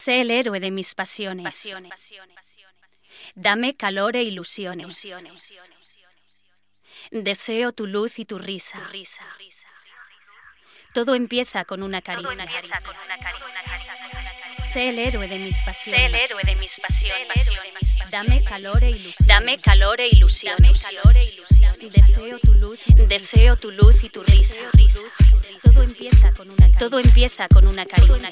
Sé el héroe de mis pasiones. Dame calor e ilusiones. Deseo tu luz y tu risa. Todo empieza con una caricia. Sé el héroe de mis pasiones. Sé el héroe de mis pasiones. Dame calor e ilusión. Dame calor e ilusión. E deseo tu luz. Deseo tu luz y tu risa. Todo empieza con una caricia. Todo empieza con una caricia.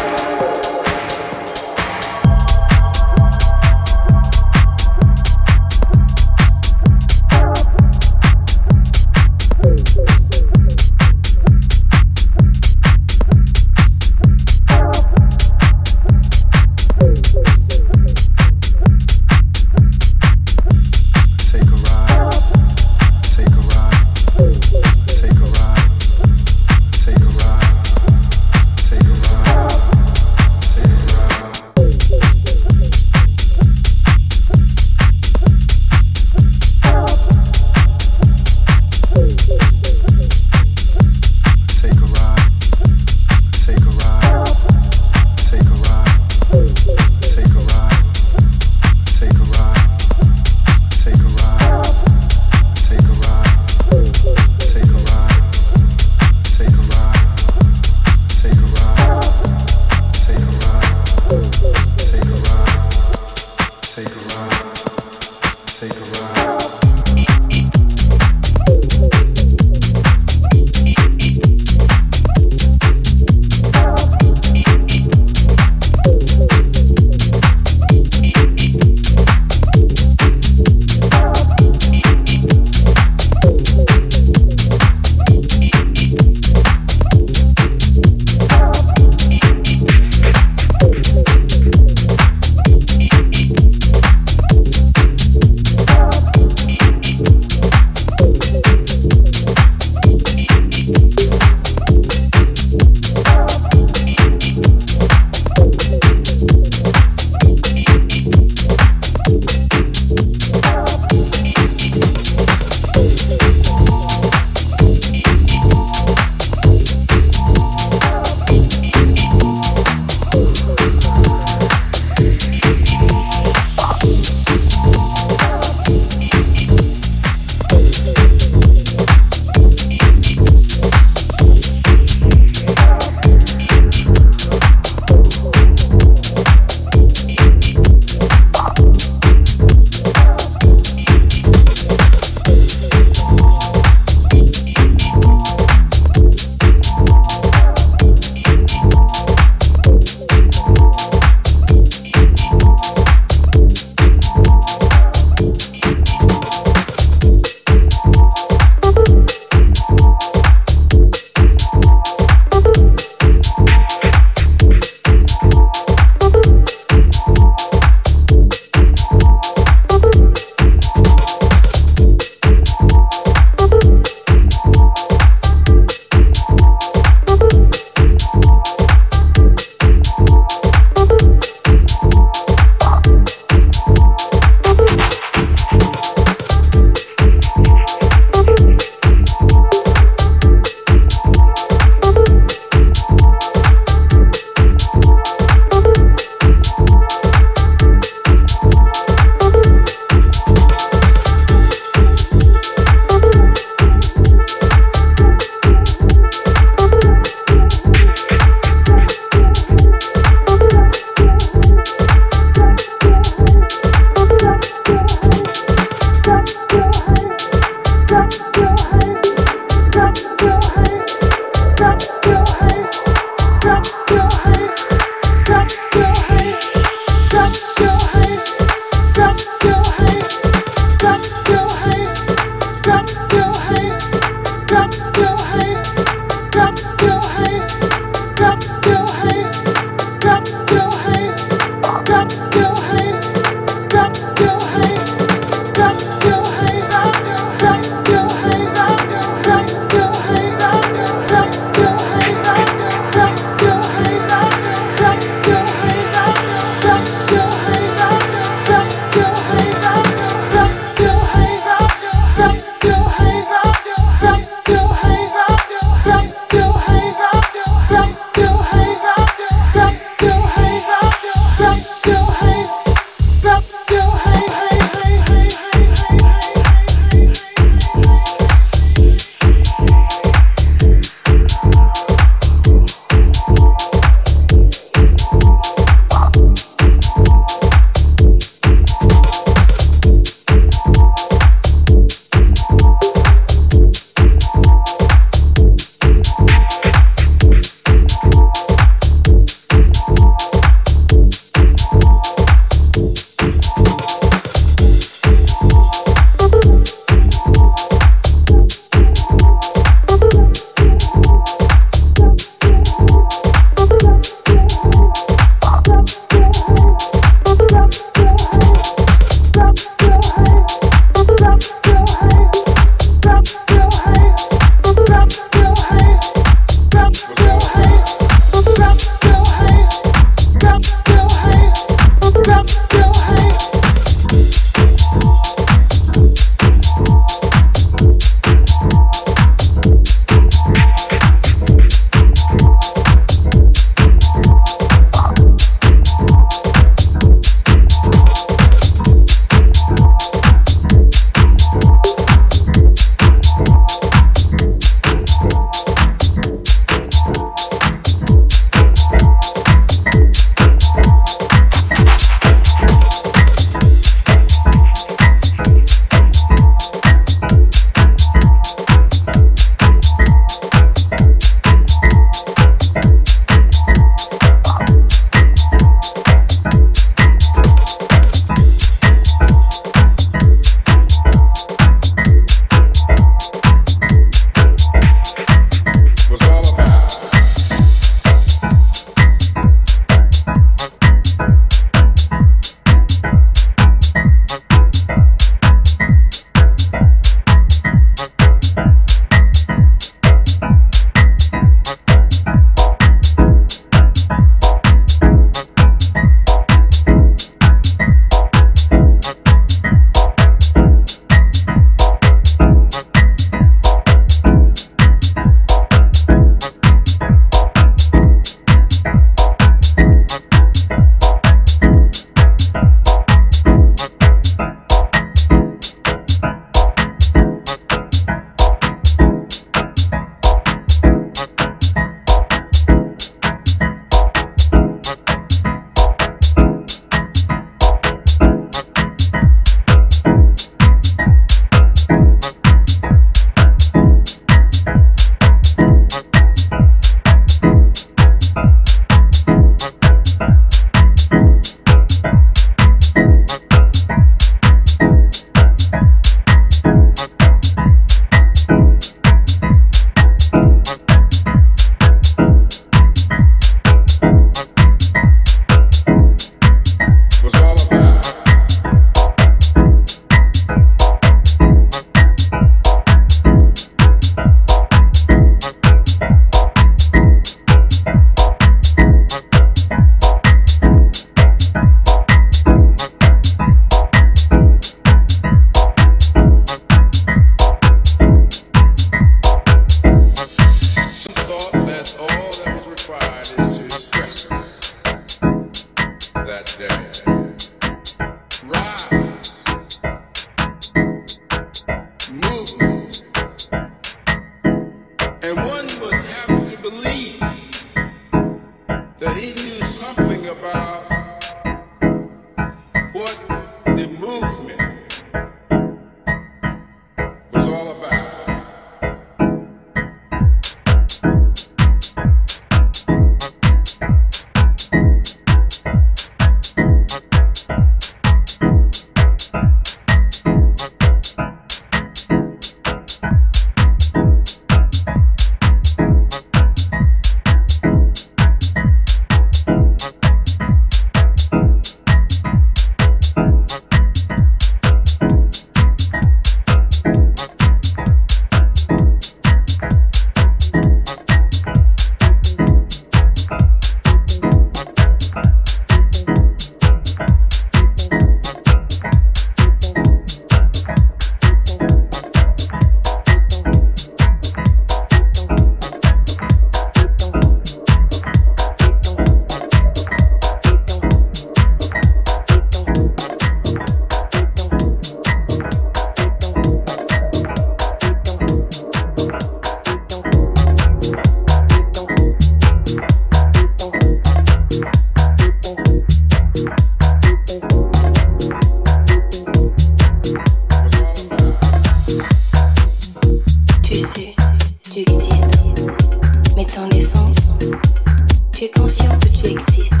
tú existes.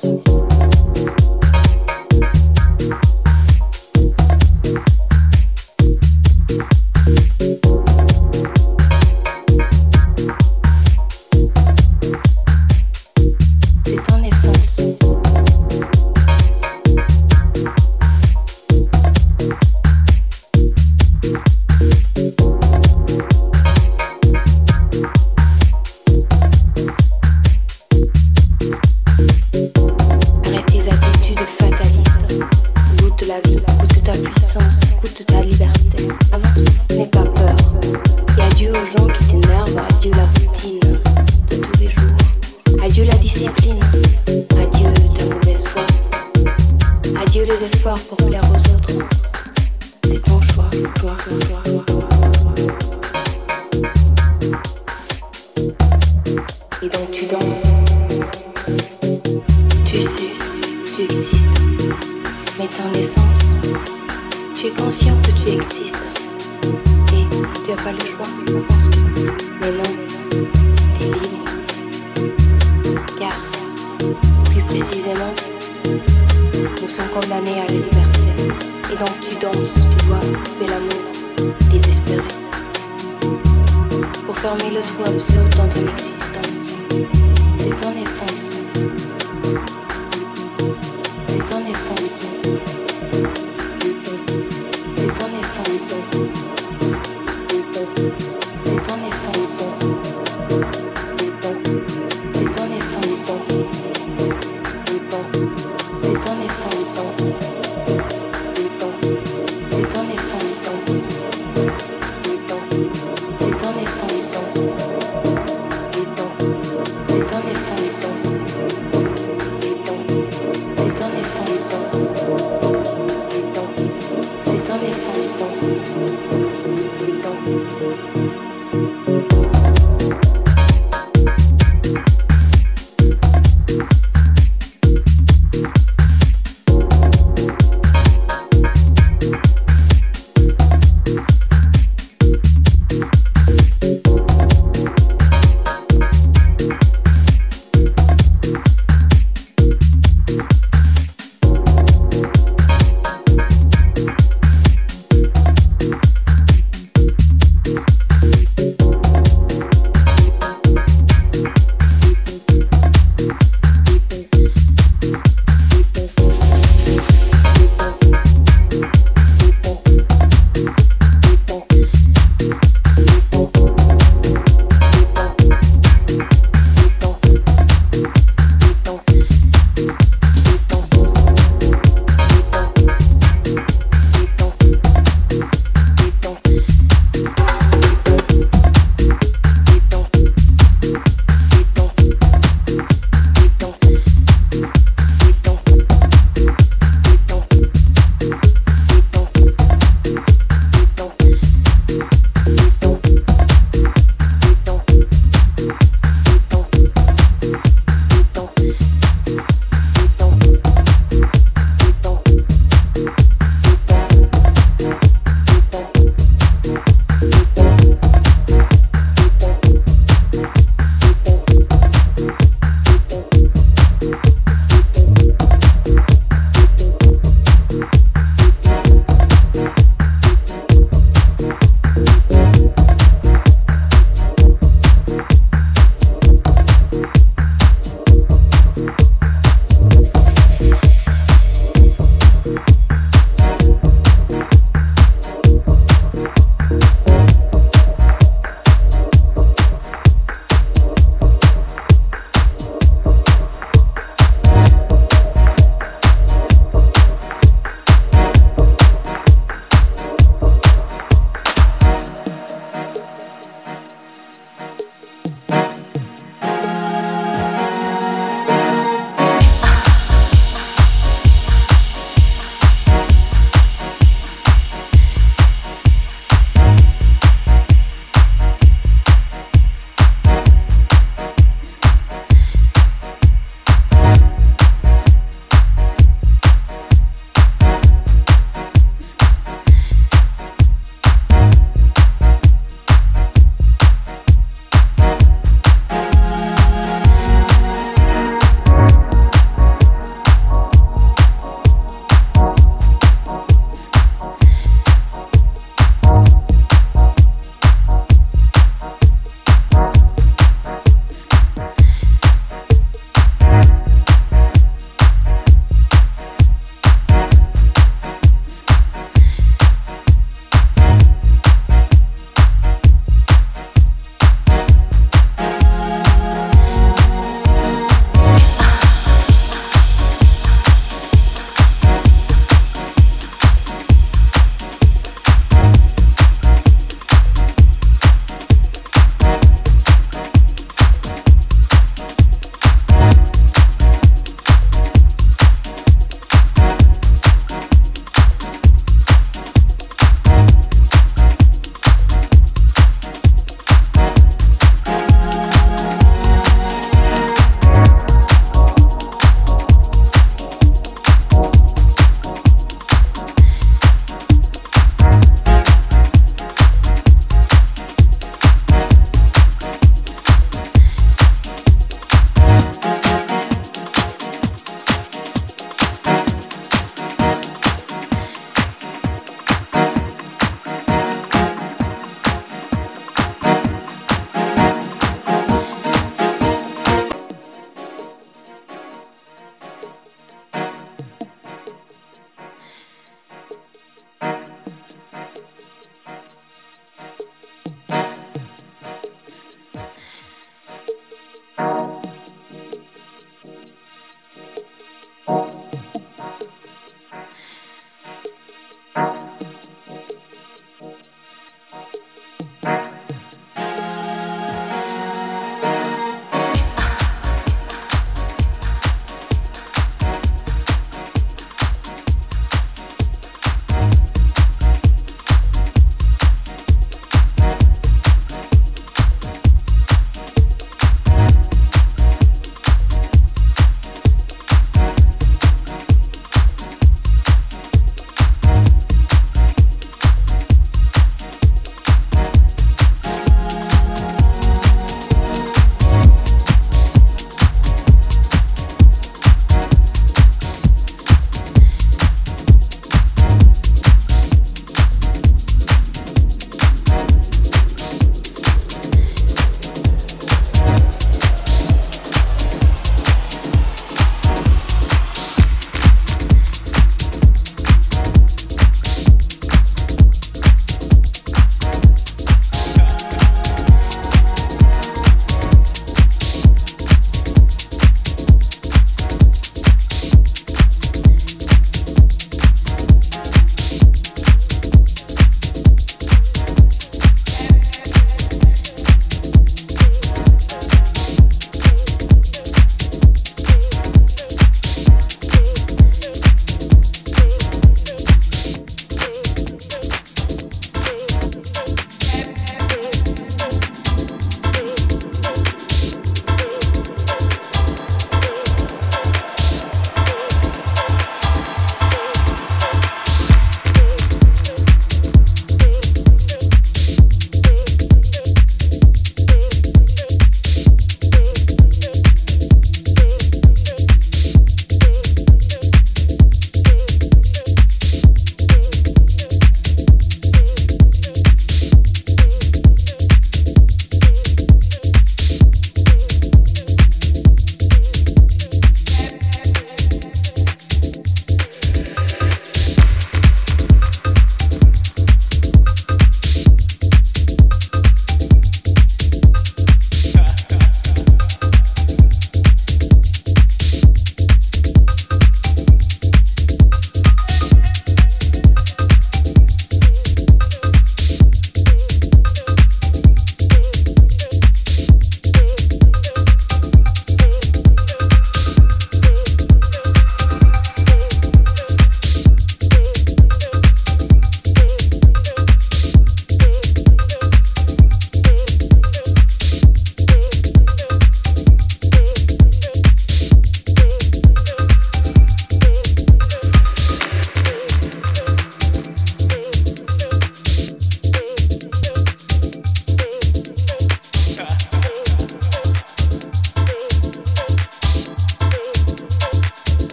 voice.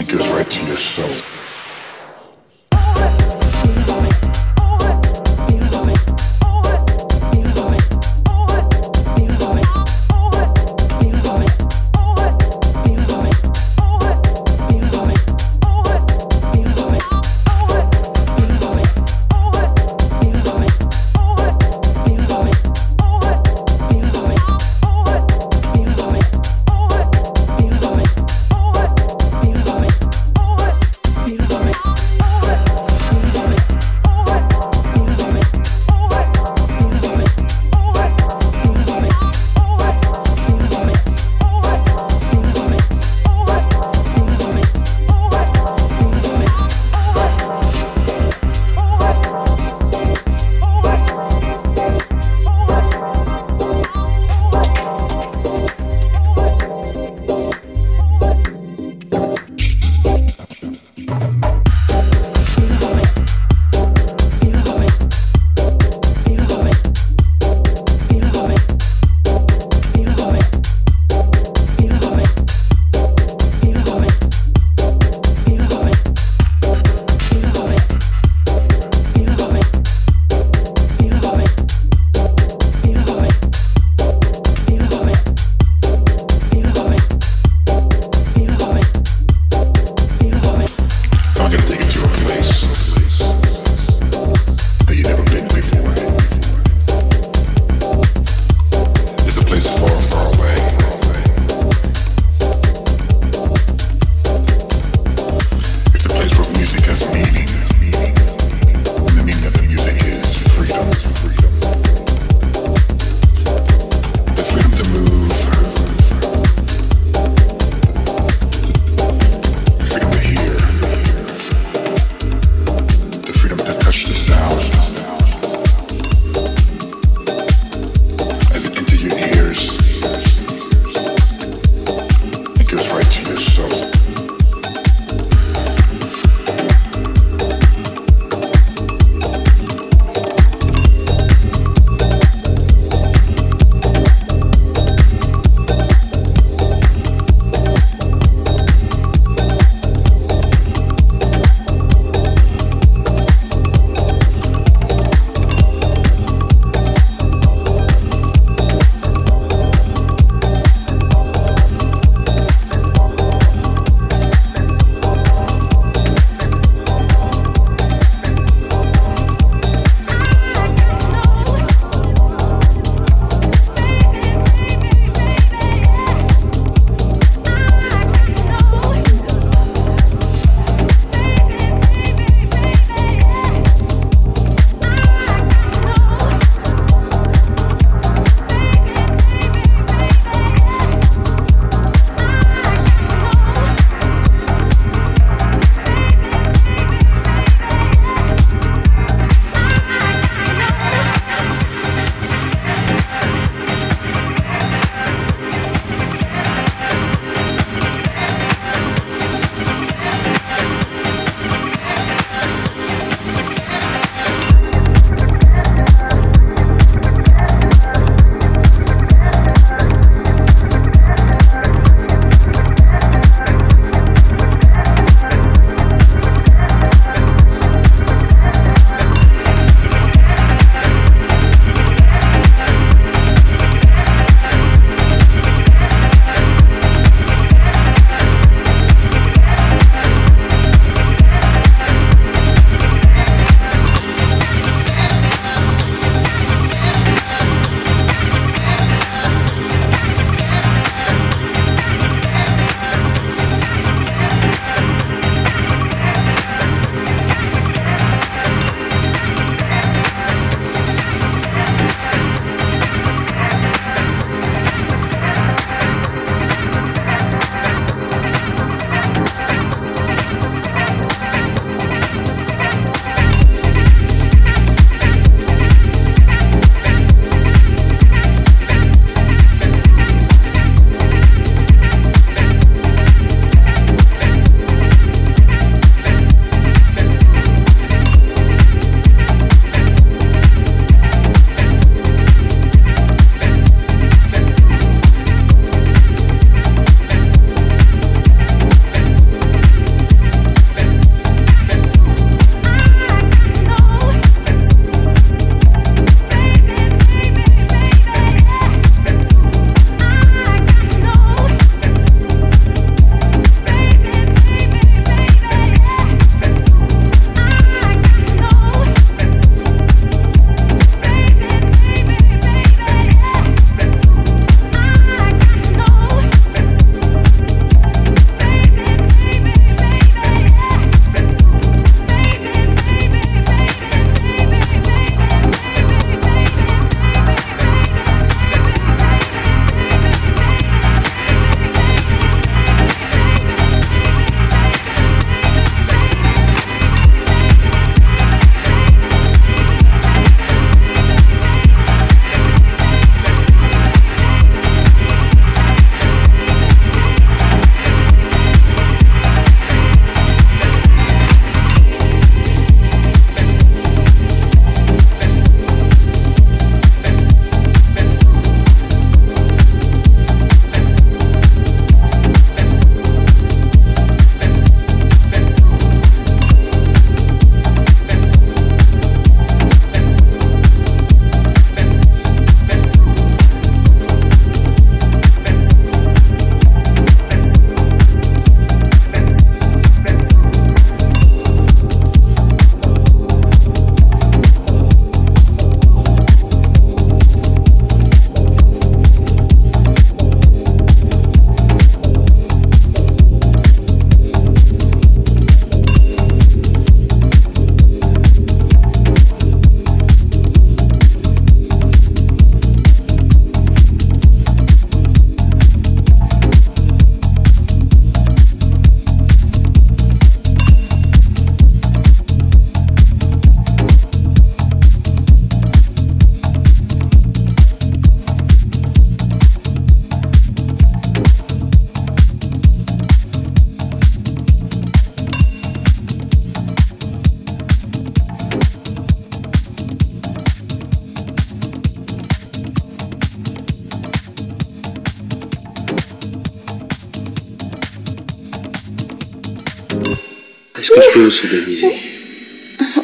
It goes right to your soul.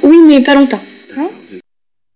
Oui, mais pas longtemps.